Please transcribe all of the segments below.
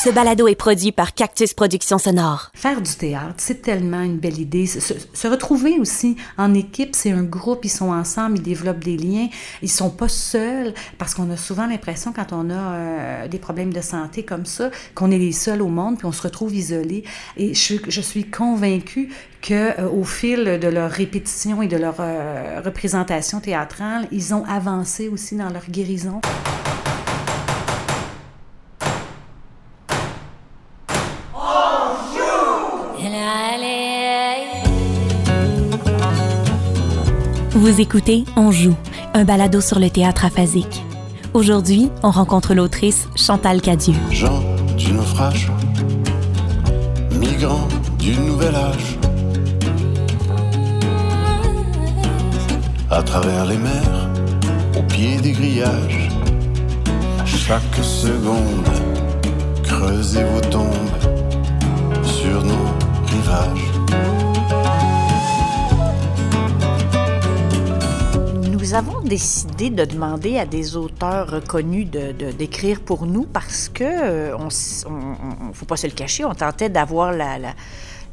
Ce balado est produit par Cactus Productions Sonore. Faire du théâtre, c'est tellement une belle idée. Se, retrouver aussi en équipe, c'est un groupe, ils sont ensemble, ils développent des liens, ils sont pas seuls, parce qu'on a souvent l'impression quand on a euh, des problèmes de santé comme ça, qu'on est les seuls au monde, puis on se retrouve isolé. Et je, je suis convaincue que euh, au fil de leur répétition et de leur euh, représentation théâtrale, ils ont avancé aussi dans leur guérison. Vous écoutez On joue, un balado sur le théâtre aphasique. Aujourd'hui, on rencontre l'autrice Chantal Cadieux. Gens du naufrage, migrants du nouvel âge. À travers les mers, au pied des grillages, chaque seconde, creusez vos tombes sur nos rivages. Avons décidé de demander à des auteurs reconnus de, de- d'écrire pour nous parce que, euh, on, faut pas se le cacher, on tentait d'avoir la-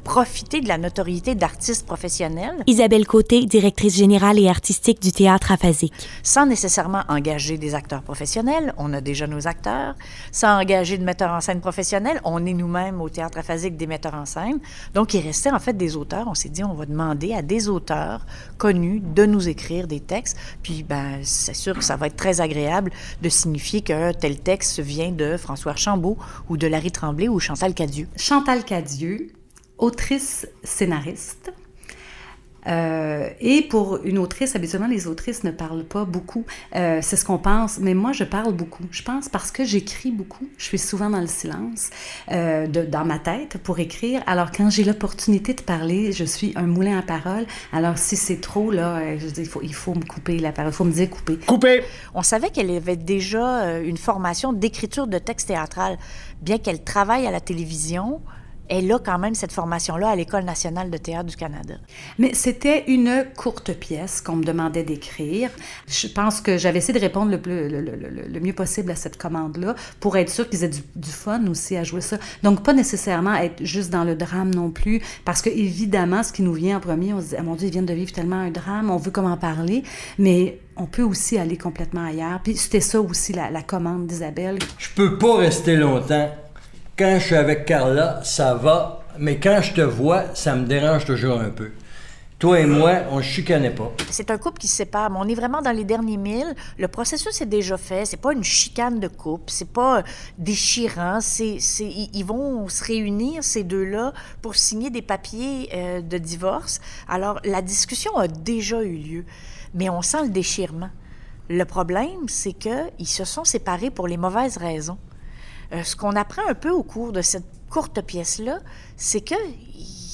profiter de la notoriété d'artistes professionnels Isabelle Côté, directrice générale et artistique du théâtre aphasique. sans nécessairement engager des acteurs professionnels. On a déjà nos acteurs. Sans engager de metteurs en scène professionnels, on est nous-mêmes au théâtre aphasique des metteurs en scène. Donc, il restait en fait des auteurs. On s'est dit, on va demander à des auteurs connus de nous écrire des textes. Puis, ben, c'est sûr que ça va être très agréable de signifier que tel texte vient de François Archambault ou de Larry Tremblay ou Chantal Cadieux. Chantal Cadieux, autrice scénariste. Euh, et pour une autrice, habituellement, les autrices ne parlent pas beaucoup. Euh, c'est ce qu'on pense. Mais moi, je parle beaucoup. Je pense parce que j'écris beaucoup. Je suis souvent dans le silence, euh, de, dans ma tête pour écrire. Alors, quand j'ai l'opportunité de parler, je suis un moulin à parole. Alors, si c'est trop, là, euh, je dis, il faut, il faut me couper la parole. Il faut me dire couper. Coupé! On savait qu'elle avait déjà une formation d'écriture de texte théâtral. Bien qu'elle travaille à la télévision, elle a quand même cette formation-là à l'École nationale de théâtre du Canada. Mais c'était une courte pièce qu'on me demandait d'écrire. Je pense que j'avais essayé de répondre le, plus- le, le- le- le mieux possible à cette commande-là pour être sûr qu'ils aient du, du fun aussi à jouer ça. Donc, pas nécessairement être juste dans le drame non plus, parce que évidemment, ce qui nous vient en premier, on se dit, ah mon Dieu, ils viennent de vivre tellement un drame, on veut comment parler, mais on peut aussi aller complètement ailleurs. Puis c'était ça aussi la, la commande d'Isabelle. Je peux pas rester longtemps. Quand je suis avec Carla, ça va, mais quand je te vois, ça me dérange toujours un peu. Toi et moi, on se chicanait pas. C'est un couple qui se sépare, mais on est vraiment dans les derniers milles. Le processus est déjà fait. C'est pas une chicane de couple. C'est pas euh, déchirant. C'est, ils vont se réunir, ces deux-là, pour signer des papiers euh, de divorce. Alors, la discussion a déjà eu lieu, mais on sent le déchirement. Le problème, c'est qu'ils se sont séparés pour les mauvaises raisons. Euh, ce qu'on apprend un peu au cours de cette courte pièce-là, c'est que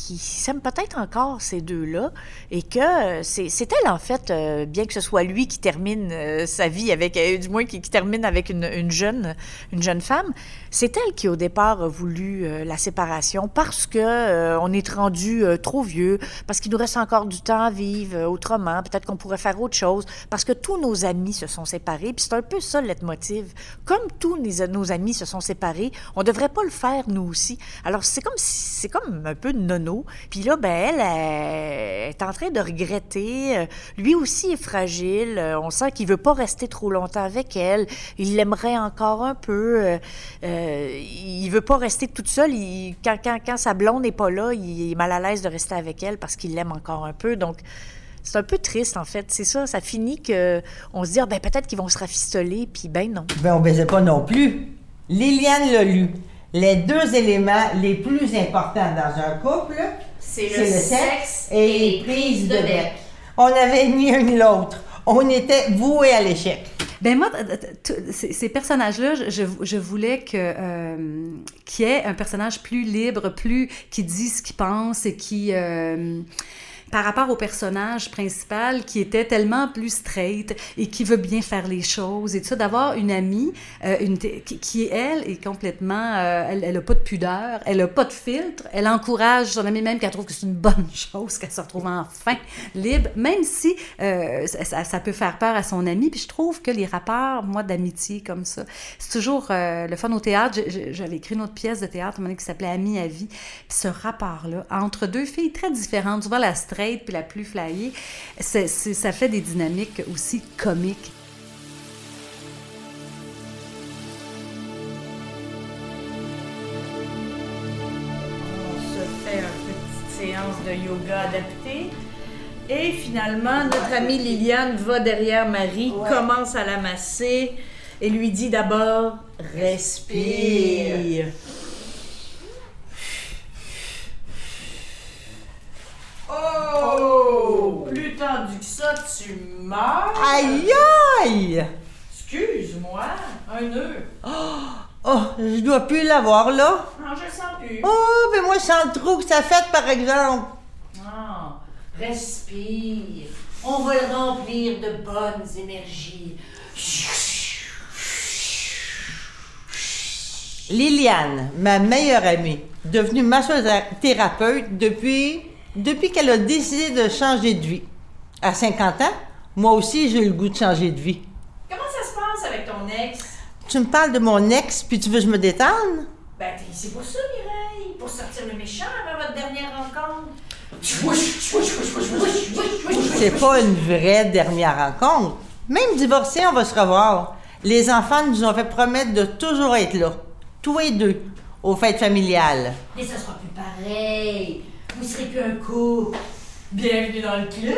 ils s'aiment peut-être encore ces deux-là et que euh, c'est elle en fait, euh, bien que ce soit lui qui termine sa vie avec, du moins qui, qui termine avec une jeune, une jeune femme, c'est elle qui au départ a voulu euh, la séparation parce que euh, on est rendu euh, trop vieux, parce qu'il nous reste encore du temps à vivre autrement, peut-être qu'on pourrait faire autre chose, parce que tous nos amis se sont séparés, puis c'est un peu ça le leitmotiv. Comme tous nos amis se sont séparés, on devrait pas le faire nous aussi. Alors c'est comme si- c'est comme un peu nono. Puis là, ben elle, elle est en train de regretter. Lui aussi est fragile. On sent qu'il veut pas rester trop longtemps avec elle. Il l'aimerait encore un peu. Euh, il veut pas rester toute seule. Il- quand, quand, quand sa blonde n'est pas là, il est mal à l'aise de rester avec elle parce qu'il l'aime encore un peu. Donc c'est un peu triste en fait. C'est ça. Ça finit que on se dit ah, ben peut-être qu'ils vont se rafistoler. Puis ben non. Ben, on baisait pas non plus. Liliane l'a lu. Les deux éléments les plus importants dans un couple, C'est le sexe et les prises de bec. On n'avait ni un ni l'autre. On était voués à l'échec. Ben moi, ces personnages-là, je- je, je voulais que euh, qu'il y ait un personnage plus libre, plus qui dit ce qu'il pense et qui euh, par rapport au personnage principal qui était tellement plus straight et qui veut bien faire les choses et tout ça, d'avoir une amie euh, une, qui, elle, est complètement, euh, elle n'a pas de pudeur, elle n'a pas de filtre, elle encourage son amie même qu'elle trouve que c'est une bonne chose qu'elle se retrouve enfin libre, même si euh, ça, peut faire peur à son ami. Puis je trouve que les rapports, moi, d'amitié comme ça, c'est toujours le fun au théâtre. J'avais écrit une autre pièce de théâtre qui s'appelait Amie à vie. Puis ce rapport-là, entre deux filles très différentes, souvent la straight puis la plus flyée, ça fait des dynamiques aussi comiques. séance de yoga adaptée. Et finalement, notre amie Liliane va derrière Marie, commence à la masser et lui dit d'abord respire. Plus tendu que ça, tu meurs. Aïe aïe! Excuse-moi, un nœud. Oh, je dois plus l'avoir là. Non, je le sens plus. Oh, mais moi je sens le trou que ça fait par exemple. Ah, respire. On va le remplir de bonnes énergies. Liliane, ma meilleure amie, devenue thérapeute depuis depuis qu'elle a décidé de changer de vie. À 50 ans, moi aussi, j'ai eu le goût de changer de vie. Comment ça se passe avec ton ex? Tu me parles de mon ex, puis tu veux que je me détende? Ben, c'est pour ça, Mireille. Pour sortir le méchant avant votre dernière rencontre. C'est pas une vraie dernière rencontre. Même divorcé, on va se revoir. Les enfants nous ont fait promettre de toujours être là, tous les deux, aux fêtes familiales. Mais ça sera plus pareil. Vous serez plus un couple. Bienvenue dans le club.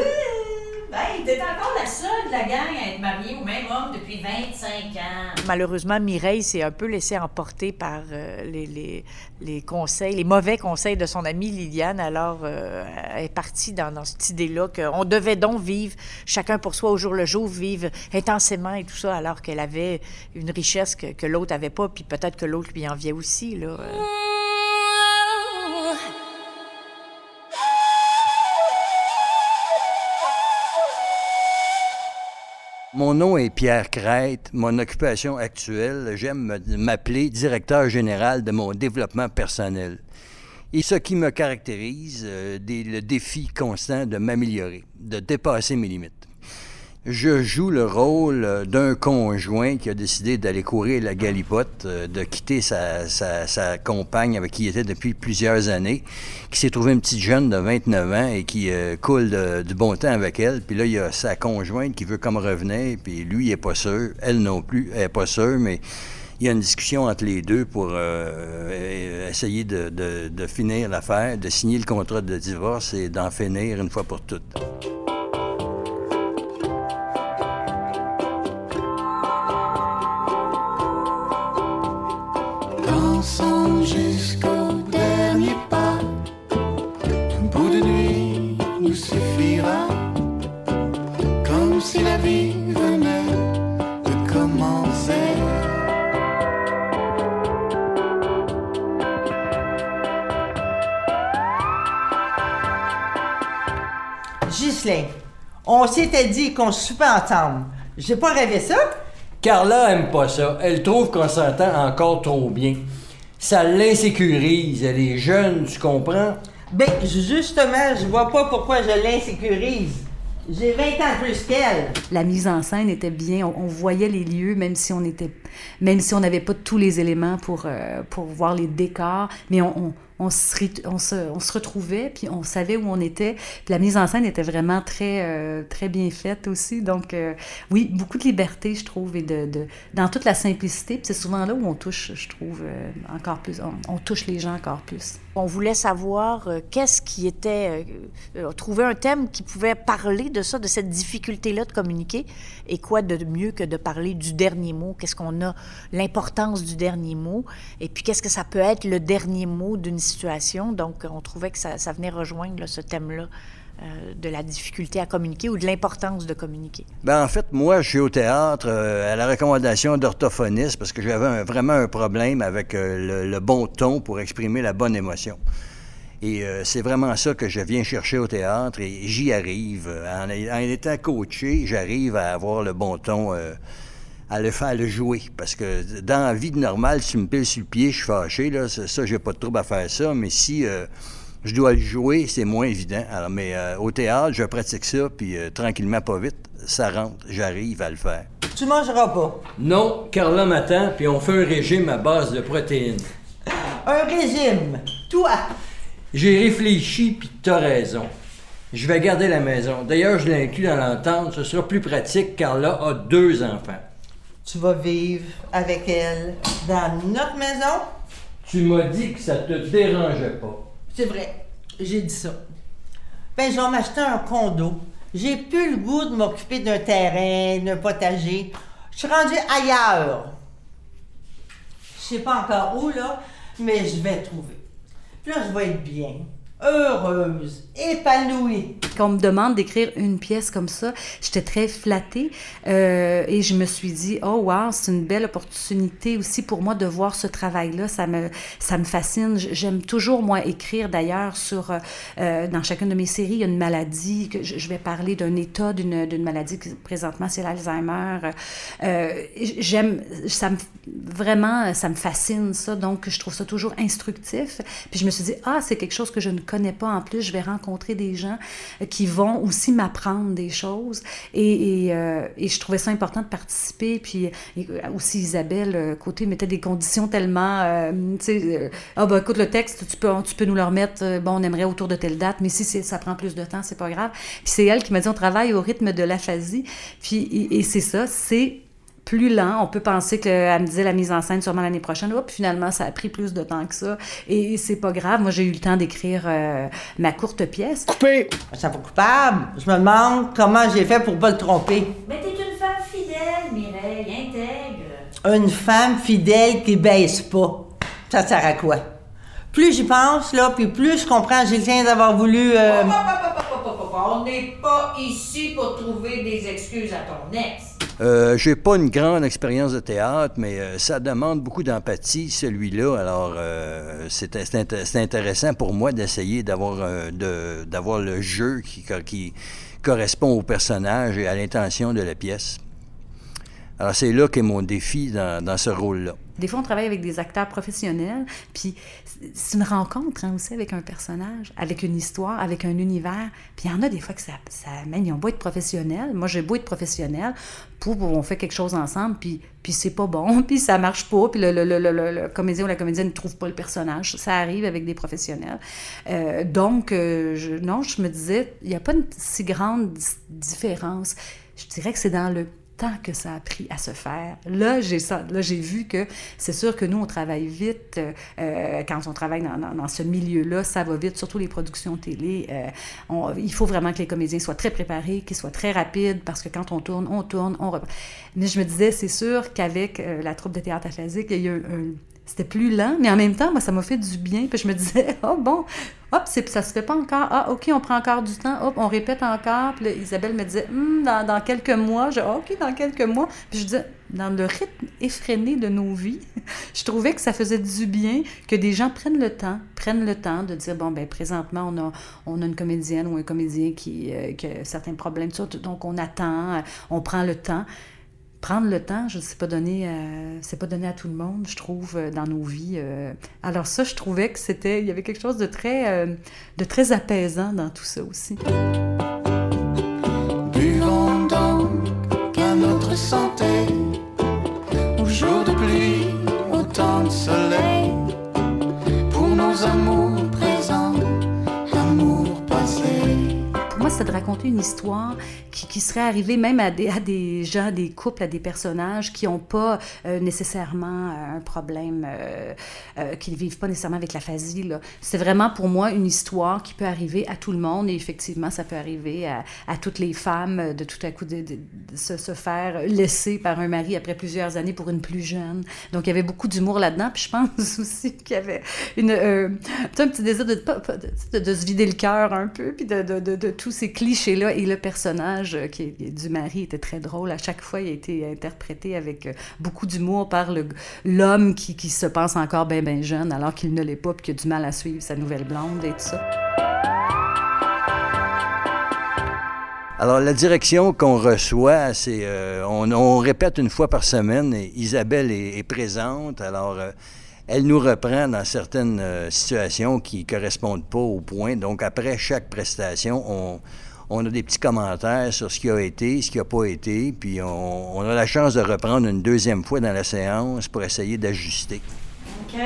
Ben, t'es encore la seule de la gang à être mariée au même homme depuis 25 ans. Malheureusement, Mireille s'est un peu laissée emporter par euh, les, les, les, conseils, les mauvais conseils de son amie Liliane. Alors, euh, elle est partie dans, dans cette idée-là qu'on devait donc vivre chacun pour soi au jour le jour, vivre intensément et tout ça, alors qu'elle avait une richesse que, que l'autre avait pas, puis peut-être que l'autre lui enviait aussi. Là. Mon nom est Pierre Crête. Mon occupation actuelle, j'aime m'appeler directeur général de mon développement personnel. Et ce qui me caractérise, euh, le défi constant de m'améliorer, de dépasser mes limites. Je joue le rôle euh, d'un conjoint qui a décidé d'aller courir la galipote, euh, de quitter sa, compagne avec qui il était depuis plusieurs années, qui s'est trouvé une petite jeune de 29 ans et qui euh, coule du bon temps avec elle. Puis là, il y a sa conjointe qui veut comme revenir, puis lui, il n'est pas sûr, elle non plus, elle n'est pas sûre, mais il y a une discussion entre les deux pour essayer de, de, de finir l'affaire, de signer le contrat de divorce et d'en finir une fois pour toutes. Jusqu'au dernier pas. Un bout de nuit nous suffira, comme si la vie venait de commencer. Ghislain, on s'était dit qu'on se soupait ensemble. J'ai pas rêvé ça? Carla aime pas ça. Elle trouve qu'on s'entend encore trop bien ça l'insécurise. Elle est jeune, tu comprends? Ben, justement, je vois pas pourquoi je l'insécurise. J'ai 20 ans plus qu'elle. La mise en scène était bien. On, voyait les lieux, même si on était, même si on n'avait pas tous les éléments pour, euh, pour voir les décors. Mais on, on on, se, retrouvait, puis on savait où on était. La mise en scène était vraiment très, euh, très bien faite aussi. Donc, euh, oui, beaucoup de liberté, je trouve, et de, dans toute la simplicité. Puis c'est souvent là où on touche, je trouve, euh, encore plus. On, touche les gens encore plus. On voulait savoir qu'est-ce qui était. trouver un thème qui pouvait parler de ça, de cette difficulté-là de communiquer. Et quoi de mieux que de parler du dernier mot? Qu'est-ce qu'on a, l'importance du dernier mot? Et puis, qu'est-ce que ça peut être le dernier mot d'une situation. Donc, on trouvait que ça, venait rejoindre ce thème-là. Euh, de la difficulté à communiquer ou de l'importance de communiquer? Ben en fait, moi, je suis au théâtre euh, à la recommandation d'orthophoniste parce que j'avais vraiment un problème avec euh, le, bon ton pour exprimer la bonne émotion. Et c'est vraiment ça que je viens chercher au théâtre et j'y arrive. En, étant coaché, j'arrive à avoir le bon ton, à le faire, à le jouer. Parce que dans la vie normale, si tu me piles sur le pied, je suis fâché. Là, ça, ça, j'ai pas de trouble à faire ça. Mais si euh, je dois le jouer, c'est moins évident. Alors, mais euh, au théâtre, je pratique ça, puis euh, tranquillement, pas vite, ça rentre. J'arrive à le faire. Tu mangeras pas. Non, Carla m'attend, puis on fait un régime à base de protéines. Un régime. Toi. J'ai réfléchi, puis t'as raison. Je vais garder la maison. D'ailleurs, je l'ai inclus dans l'entente. Ce sera plus pratique. Carla a deux enfants. Tu vas vivre avec elle dans notre maison. Tu m'as dit que ça te dérangeait pas. C'est vrai. J'ai dit ça. Ben, je vais m'acheter un condo. J'ai plus le goût de m'occuper d'un terrain, d'un potager. Je suis rendue ailleurs. Je sais pas encore où, là, mais je vais trouver. Puis là, je vais être bien, heureuse, épanouie. Quand on me demande d'écrire une pièce comme ça, j'étais très flattée euh, et je me suis dit, oh wow, c'est une belle opportunité aussi pour moi de voir ce travail-là. Ça me, ça me fascine. J'aime toujours, moi, écrire d'ailleurs sur, euh, dans chacune de mes séries, il y a une maladie, que je, vais parler d'un état d'une maladie qui présentement c'est l'Alzheimer. Euh, J'aime, ça me, vraiment, ça me fascine ça, donc je trouve ça toujours instructif. Puis je me suis dit, ah, c'est quelque chose que je ne connais pas en plus, je vais rencontrer des gens qui vont aussi m'apprendre des choses. Et, et, euh, je trouvais ça important de participer. Puis et aussi Isabelle euh, Côté mettait des conditions tellement, euh, tu sais, euh, ah ben écoute le texte, tu peux, tu peux nous le remettre, euh, bon on aimerait autour de telle date, mais si ça prend plus de temps, c'est pas grave. Puis c'est elle qui m'a dit on travaille au rythme de l'aphasie. Puis et c'est ça, c'est plus lent. On peut penser qu'elle me disait la mise en scène sûrement l'année prochaine. Oups, finalement, ça a pris plus de temps que ça. Et c'est pas grave. Moi, j'ai eu le temps d'écrire euh, ma courte pièce. Coupé! Ça va coupable. Je me demande comment j'ai fait pour pas le tromper. Mais t'es une femme fidèle, Mireille, intègre. Une femme fidèle qui baisse pas. Ça sert à quoi? Plus j'y pense, là, puis plus je comprends Gilles d'avoir voulu... euh. On n'est pas ici pour trouver des excuses à ton ex. Euh, j'ai pas une grande expérience de théâtre, mais euh, ça demande beaucoup d'empathie, celui-là. Alors, euh, c'est c'est int- c'est intéressant pour moi d'essayer d'avoir d'avoir le jeu qui, qui correspond au personnage et à l'intention de la pièce. Alors, c'est là qu'est mon défi dans, dans ce rôle-là. Des fois, on travaille avec des acteurs professionnels, puis c'est une rencontre hein, aussi avec un personnage, avec une histoire, avec un univers. Puis il y en a des fois que ça, ça mène, ils ont beau être professionnels. Moi, j'ai beau être professionnel, pour, on fait quelque chose ensemble, puis, puis c'est pas bon, puis ça marche pas, puis le, le, le, le- comédien ou la comédienne ne trouve pas le personnage. Ça arrive avec des professionnels. Euh, donc, euh, non, je me disais, il n'y a pas une si grande différence. Je dirais que c'est dans le que ça a pris à se faire. Là, j'ai. Là, j'ai vu que c'est sûr que nous, on travaille vite. euh, quand on travaille dans, ce milieu-là, ça va vite, surtout les productions télé. euh, il faut vraiment que les comédiens soient très préparés, qu'ils soient très rapides, parce que quand on tourne, on tourne, on repart. Mais je me disais, c'est sûr qu'avec euh, la troupe de théâtre aphasique, il y a eu un- c'était plus lent, mais en même temps, moi, ça m'a fait du bien. Puis je me disais, oh bon, hop, ça se fait pas encore. Ah, OK, on prend encore du temps. Hop, on répète encore. Puis là, Isabelle me disait, Hum, dans, dans quelques mois. Je, Ah, OK, dans quelques mois. Puis je disais, dans le rythme effréné de nos vies, je trouvais que ça faisait du bien que des gens prennent le temps, prennent le temps de dire, bon, ben présentement, on a, on a une comédienne ou un comédien qui, euh, qui a certains problèmes. Donc, on attend, on prend le temps prendre le temps, je ne sais pas donné, euh, c'est pas donné à tout le monde, je trouve, euh, dans nos vies. euh. Alors ça, je trouvais que c'était, il y avait quelque chose de très, de très apaisant dans tout ça aussi. Raconter une histoire qui, qui serait arrivée même à des, à des gens, des couples, à des personnages qui n'ont pas euh, nécessairement euh, un problème, euh, euh, qui ne vivent pas nécessairement avec l'aphasie. C'est vraiment pour moi une histoire qui peut arriver à tout le monde et effectivement, ça peut arriver à, à toutes les femmes de tout à coup de, se, se faire laisser par un mari après plusieurs années pour une plus jeune. Donc, il y avait beaucoup d'humour là-dedans. Puis je pense aussi qu'il y avait une, un petit désir de, de, se vider le cœur un peu, puis de, tous ces cliché-là. Et le personnage euh, du mari était très drôle. À chaque fois, il a été interprété avec euh, beaucoup d'humour par l'homme qui, se pense encore bien, bien jeune, alors qu'il ne l'est pas, puis qui a du mal à suivre sa nouvelle blonde et tout ça. Alors, la direction qu'on reçoit, c'est. euh, on, répète une fois par semaine et Isabelle est, présente. Alors, elle nous reprend dans certaines situations qui ne correspondent pas au point. Donc, après chaque prestation, on, on a des petits commentaires sur ce qui a été, ce qui n'a pas été. Puis, on, on a la chance de reprendre une deuxième fois dans la séance pour essayer d'ajuster. OK,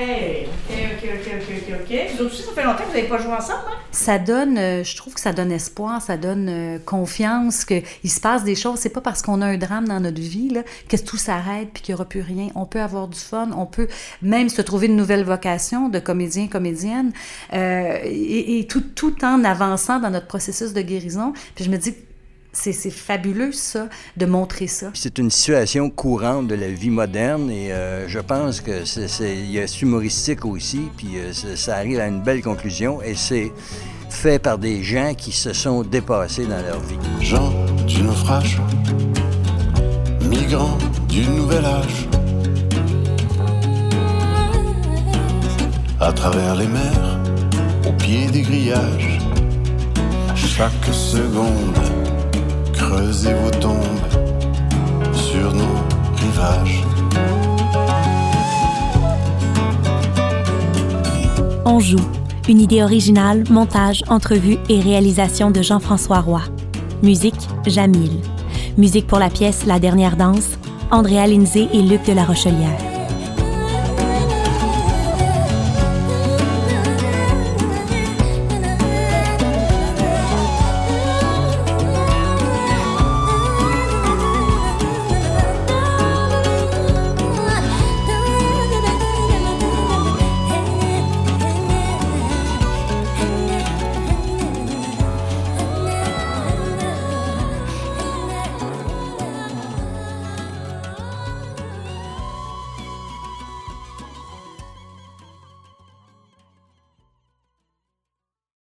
OK, OK, OK, OK, ça fait longtemps que vous n'avez pas joué ensemble, hein? Ça donne, euh, je trouve que ça donne espoir, ça donne euh, confiance qu'il se passe des choses. C'est pas parce qu'on a un drame dans notre vie là, que tout s'arrête puis qu'il n'y aura plus rien. On peut avoir du fun, on peut même se trouver une nouvelle vocation de comédien, comédienne, euh, et, tout, tout en avançant dans notre processus de guérison. Puis je me dis, c'est fabuleux ça, de montrer ça. C'est une situation courante de la vie moderne et euh, je pense que c'est, humoristique aussi, puis euh, ça arrive à une belle conclusion et c'est fait par des gens qui se sont dépassés dans leur vie. Gens du naufrage, migrants du nouvel âge. À travers les mers, au pied des grillages, chaque seconde, creusez vos tombes sur nos rivages. On joue. Une idée originale, montage, entrevue et réalisation de Jean-François Roy. Musique, Jamil. Musique pour la pièce La dernière danse, Andrea Lindsay et Luc de la Rochelière.